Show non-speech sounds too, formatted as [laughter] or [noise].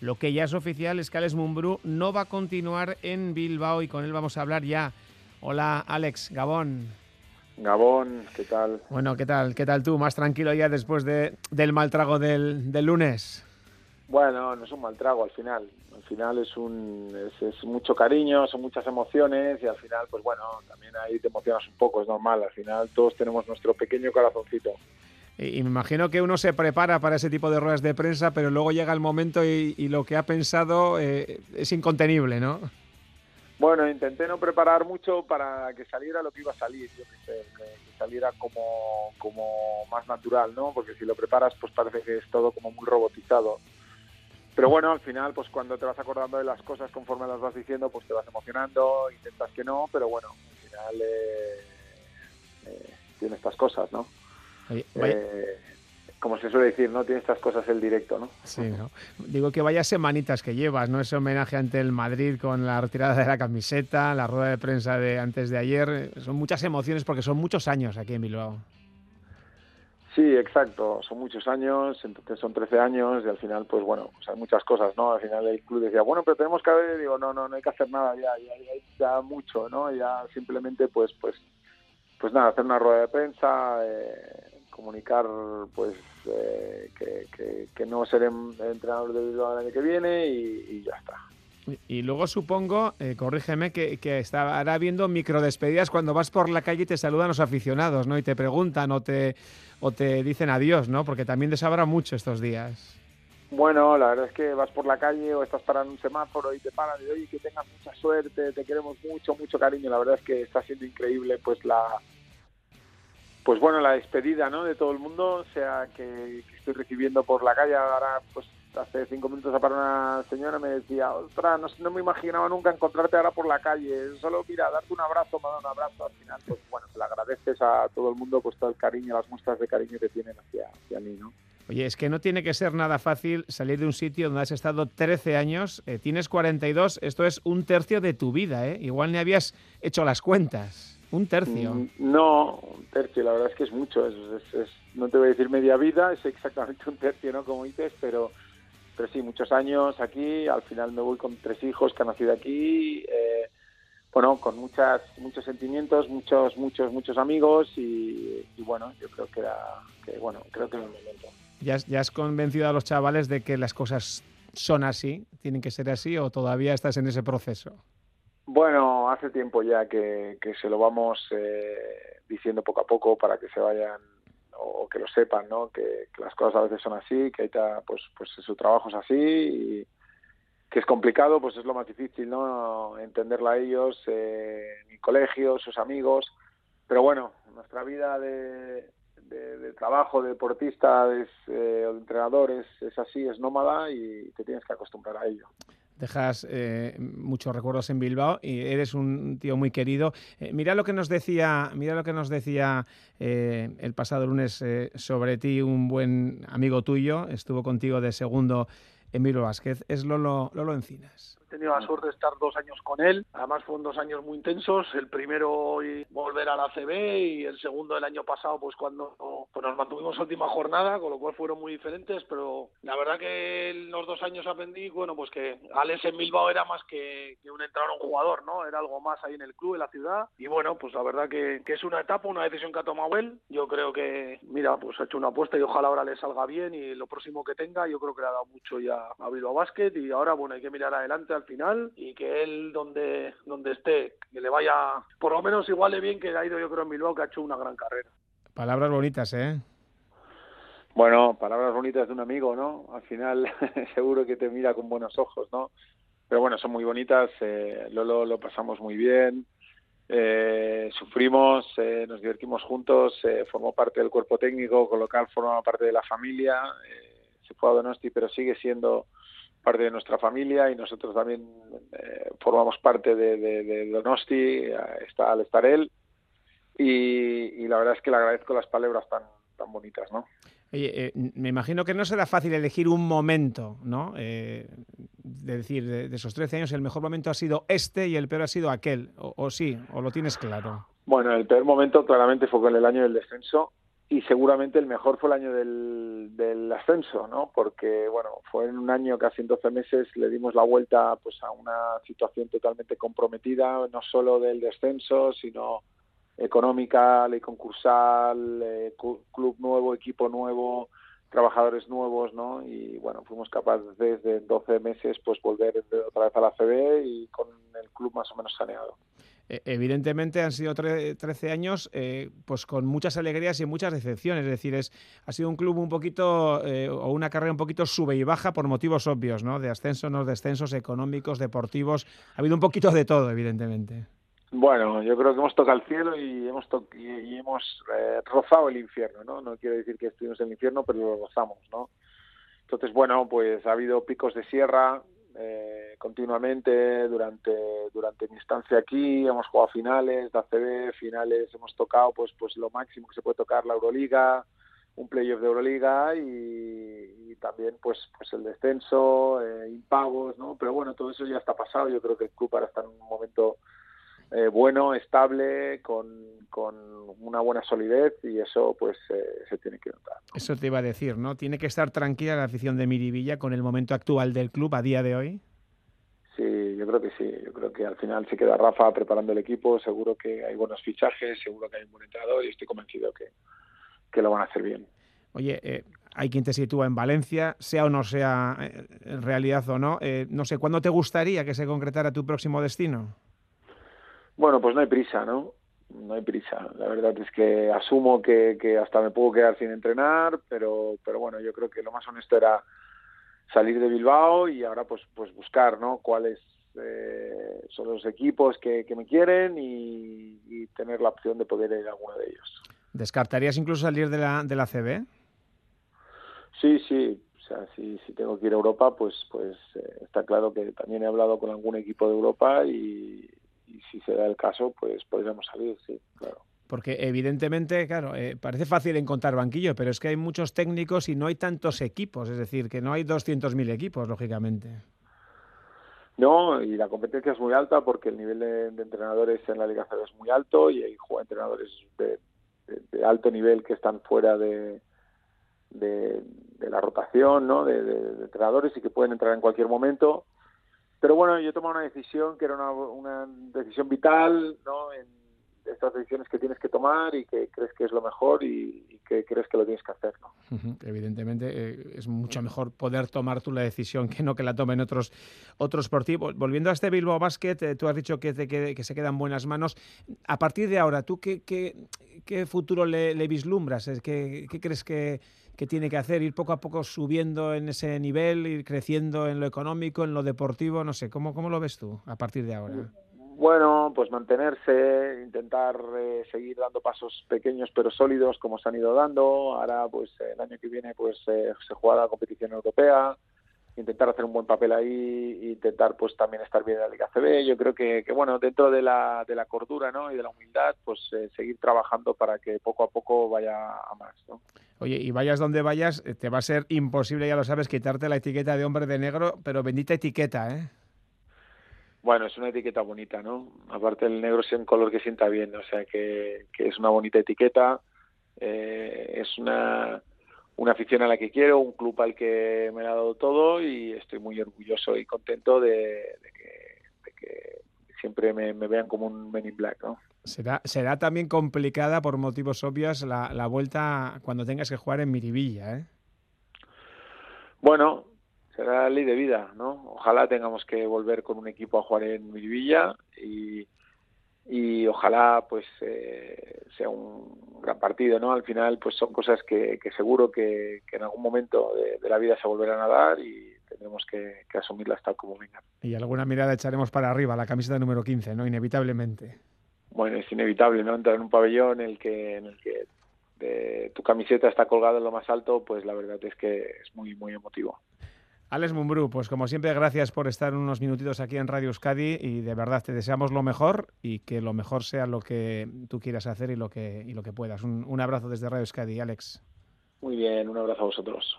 lo que ya es oficial es que Alex Mumbrú no va a continuar en Bilbao y con él vamos a hablar ya. Hola Alex, Gabón. Gabón, ¿qué tal? Bueno, ¿qué tal? ¿Qué tal tú? ¿Más tranquilo ya después de, del mal trago del, del lunes? Bueno, no es un mal trago al final. Al final es un es, mucho cariño, son muchas emociones y al final, pues bueno, también ahí te emocionas un poco, es normal. Al final todos tenemos nuestro pequeño corazoncito. Y, me imagino que uno se prepara para ese tipo de ruedas de prensa, pero luego llega el momento y, lo que ha pensado eh, es incontenible, ¿no? Bueno, intenté no preparar mucho para que saliera lo que iba a salir, yo que sé, que, saliera como, como más natural, ¿no? Porque si lo preparas, pues parece que es todo como muy robotizado. Pero bueno, al final, pues cuando te vas acordando de las cosas conforme las vas diciendo, pues te vas emocionando, intentas que no, pero bueno, al final eh, eh, tiene estas cosas, ¿no? Eh, como se suele decir, ¿no? Tiene estas cosas el directo, ¿no? Sí, ¿no? Digo que vaya semanitas que llevas, ¿no? Ese homenaje ante el Madrid con la retirada de la camiseta, la rueda de prensa de antes de ayer. Son muchas emociones porque son muchos años aquí en Bilbao. Sí, exacto. Son muchos años, entonces son 13 años y al final, pues bueno, pues hay muchas cosas, ¿no? Al final el club decía, bueno, pero tenemos que haber, digo, no, no, no hay que hacer nada ya, ya, ya, ya mucho, ¿no? Ya simplemente, pues, pues, pues nada, hacer una rueda de prensa, eh, comunicar pues eh, que, no seré entrenador de Bilbao el año que viene y, ya está. Y luego supongo, eh, corrígeme, que, que estará viendo microdespedidas cuando vas por la calle y te saludan los aficionados, ¿no? Y te preguntan o te, o te dicen adiós, ¿no? Porque también desabrá mucho estos días. Bueno, la verdad es que vas por la calle o estás parando un semáforo y te paran y oye, que tengas mucha suerte, te queremos mucho, mucho cariño. La verdad es que está siendo increíble pues la, pues bueno, la despedida ¿no? de todo el mundo, o sea, que, estoy recibiendo por la calle. Ahora, pues hace cinco minutos para una señora me decía, ostras, no, me imaginaba nunca encontrarte ahora por la calle. Solo, mira, darte un abrazo, me da un abrazo. Al final, pues bueno, le agradeces a todo el mundo pues todo el cariño, las muestras de cariño que tienen hacia, hacia mí, ¿no? Oye, es que no tiene que ser nada fácil salir de un sitio donde has estado 13 años, eh, tienes 42, esto es un tercio de tu vida, ¿eh? Igual ni habías hecho las cuentas. Un tercio. Mm, no, un tercio, la verdad es que es mucho. Es, no te voy a decir media vida, es exactamente un tercio, ¿no? Como dices, pero, pero sí, muchos años aquí. Al final me voy con tres hijos que han nacido aquí. Eh, bueno, con muchas, muchos sentimientos, muchos, muchos, muchos amigos y, bueno, yo creo que era, que, bueno, creo que era el momento. ¿Ya, ¿Ya has convencido a los chavales de que las cosas son así, tienen que ser así o todavía estás en ese proceso? Bueno, hace tiempo ya que, se lo vamos eh, diciendo poco a poco para que se vayan o que lo sepan, ¿no? Que, las cosas a veces son así, que pues, pues su trabajo es así y que es complicado, pues es lo más difícil, ¿no? Entenderla a ellos, eh, mi colegio, sus amigos, pero bueno, nuestra vida de, trabajo, de deportista eh, o de entrenador es, es así, es nómada y te tienes que acostumbrar a ello dejas eh, muchos recuerdos en Bilbao y eres un tío muy querido. Eh, mira lo que nos decía, mira lo que nos decía eh, el pasado lunes sobre ti un buen amigo tuyo, estuvo contigo de segundo Emilio Vázquez, es Lolo, Lolo Encinas he tenido la suerte de estar dos años con él. Además fueron dos años muy intensos. El primero volver a la CB y el segundo el año pasado, pues cuando pues nos mantuvimos última jornada, con lo cual fueron muy diferentes. Pero la verdad que los dos años aprendí, bueno, pues que Alex en Bilbao era más que, un entrenador, un jugador, ¿no? Era algo más ahí en el club, en la ciudad. Y bueno, pues la verdad que, es una etapa, una decisión que ha tomado él. Yo creo que, mira, pues ha hecho una apuesta y ojalá ahora le salga bien y lo próximo que tenga, yo creo que le ha dado mucho ya a Bilbao Basket y ahora, bueno, hay que mirar adelante al final y que él donde, donde esté, que le vaya por lo menos igual de bien que ha ido yo creo en Bilbao, que ha hecho una gran carrera. Palabras bonitas, ¿eh? Bueno, palabras bonitas de un amigo, ¿no? Al final [laughs] seguro que te mira con buenos ojos, ¿no? Pero bueno, son muy bonitas, eh, Lolo lo pasamos muy bien, eh, sufrimos, eh, nos divertimos juntos, eh, formó parte del cuerpo técnico, con lo cual formaba parte de la familia, se fue a Donosti, pero sigue siendo parte de nuestra familia y nosotros también eh, formamos parte de, Donosti, eh, está, al estar él. Y, la verdad es que le agradezco las palabras tan, tan bonitas, ¿no? Oye, eh, me imagino que no será fácil elegir un momento, ¿no? de decir, de, esos 13 años, el mejor momento ha sido este y el peor ha sido aquel, o, sí, o lo tienes claro. Bueno, el peor momento claramente fue con el año del descenso, y seguramente el mejor fue el año del, del ascenso, ¿no? Porque, bueno, fue en un año, casi en 12 meses, le dimos la vuelta pues a una situación totalmente comprometida, no solo del descenso, sino económica, ley concursal, eh, club nuevo, equipo nuevo, trabajadores nuevos, ¿no? Y bueno, fuimos capaces desde 12 meses pues volver otra vez a la CB y con el club más o menos saneado. E, evidentemente han sido 13 años eh, pues con muchas alegrías y muchas decepciones. Es decir, es, ha sido un club un poquito eh, o una carrera un poquito sube y baja por motivos obvios, ¿no? De ascensos, no descensos económicos, deportivos. Ha habido un poquito de todo, evidentemente. Bueno, yo creo que hemos tocado el cielo y hemos, y, hemos eh, rozado el infierno, ¿no? No quiero decir que estuvimos en el infierno, pero lo rozamos, ¿no? Entonces, bueno, pues ha habido picos de sierra, eh, continuamente durante durante mi estancia aquí hemos jugado finales de ACB finales hemos tocado pues pues lo máximo que se puede tocar la Euroliga un playoff de Euroliga y, también pues pues el descenso eh, impagos no pero bueno todo eso ya está pasado yo creo que el club ahora está en un momento eh, bueno estable con, con una buena solidez y eso pues eh, se tiene que notar. Eso te iba a decir, ¿no? Tiene que estar tranquila la afición de Miribilla con el momento actual del club a día de hoy. Sí, yo creo que sí. Yo creo que al final se queda Rafa preparando el equipo. Seguro que hay buenos fichajes, seguro que hay un buen entrenador y estoy convencido que, que lo van a hacer bien. Oye, eh, hay quien te sitúa en Valencia, sea o no sea en realidad o no. no sé, ¿cuándo te gustaría que se concretara tu próximo destino? Bueno, pues no hay prisa, ¿no? no hay prisa. La verdad es que asumo que, que hasta me puedo quedar sin entrenar, pero, pero bueno, yo creo que lo más honesto era salir de Bilbao y ahora pues, pues buscar, ¿no? Cuáles eh, son los equipos que, que me quieren y, y, tener la opción de poder ir a alguno de ellos. ¿Descartarías incluso salir de la, de la CB? Sí, sí. O sea, si, si tengo que ir a Europa, pues, pues eh, está claro que también he hablado con algún equipo de Europa y, y si se da el caso, pues podríamos salir, sí, claro. Porque evidentemente, claro, eh, parece fácil encontrar banquillo, pero es que hay muchos técnicos y no hay tantos equipos, es decir, que no hay 200.000 equipos, lógicamente. No, y la competencia es muy alta porque el nivel de, entrenadores en la Liga CB es muy alto y hay entrenadores de, de, alto nivel que están fuera de, de, la rotación, ¿no? De, entrenadores y que pueden entrar en cualquier momento pero bueno, yo tomé una decisión que era una, una decisión vital, ¿no? En estas decisiones que tienes que tomar y que crees que es lo mejor y, que crees que lo tienes que hacer, ¿no? Evidentemente eh, es mucho mejor poder tomar tú la decisión que no que la tomen otros otros por ti. Volviendo a este Bilbao Basket, eh, tú has dicho que, que se quedan buenas manos. A partir de ahora, ¿tú qué, qué, qué futuro le, le vislumbras? ¿Qué, ¿Qué crees que, que tiene que hacer, ir poco a poco subiendo en ese nivel, ir creciendo en lo económico, en lo deportivo, no sé, ¿cómo, cómo lo ves tú a partir de ahora? Bueno, pues mantenerse, intentar eh, seguir dando pasos pequeños pero sólidos como se han ido dando. Ahora, pues el año que viene, pues eh, se juega la competición europea intentar hacer un buen papel ahí intentar pues también estar bien en la Liga CB. Yo creo que, que bueno, dentro de la, de la cordura ¿no? y de la humildad, pues eh, seguir trabajando para que poco a poco vaya a más. ¿no? Oye, y vayas donde vayas, eh, te va a ser imposible, ya lo sabes, quitarte la etiqueta de hombre de negro, pero bendita etiqueta, ¿eh? Bueno, es una etiqueta bonita, ¿no? Aparte el negro es un color que sienta bien, o sea que, que es una bonita etiqueta, eh, es una una afición a la que quiero, un club al que me ha dado todo y estoy muy orgulloso y contento de, que, siempre me, vean como un Men in Black. ¿no? Será, será también complicada por motivos obvios la, la vuelta cuando tengas que jugar en Miribilla, ¿eh? Bueno, será ley de vida, ¿no? Ojalá tengamos que volver con un equipo a jugar en Miribilla y, y ojalá pues eh, sea un gran partido no al final pues son cosas que, que seguro que, que, en algún momento de, la vida se volverán a dar y tendremos que, que asumirlas tal como vengan. Y alguna mirada echaremos para arriba la camiseta número 15 no inevitablemente. Bueno es inevitable no entrar en un pabellón en el que en el que de, tu camiseta está colgada en lo más alto pues la verdad es que es muy muy emotivo Alex Mumbrú, pues como siempre, gracias por estar unos minutitos aquí en Radio Euskadi y de verdad te deseamos lo mejor y que lo mejor sea lo que tú quieras hacer y lo que, y lo que puedas. Un, un abrazo desde Radio Euskadi, Alex. Muy bien, un abrazo a vosotros.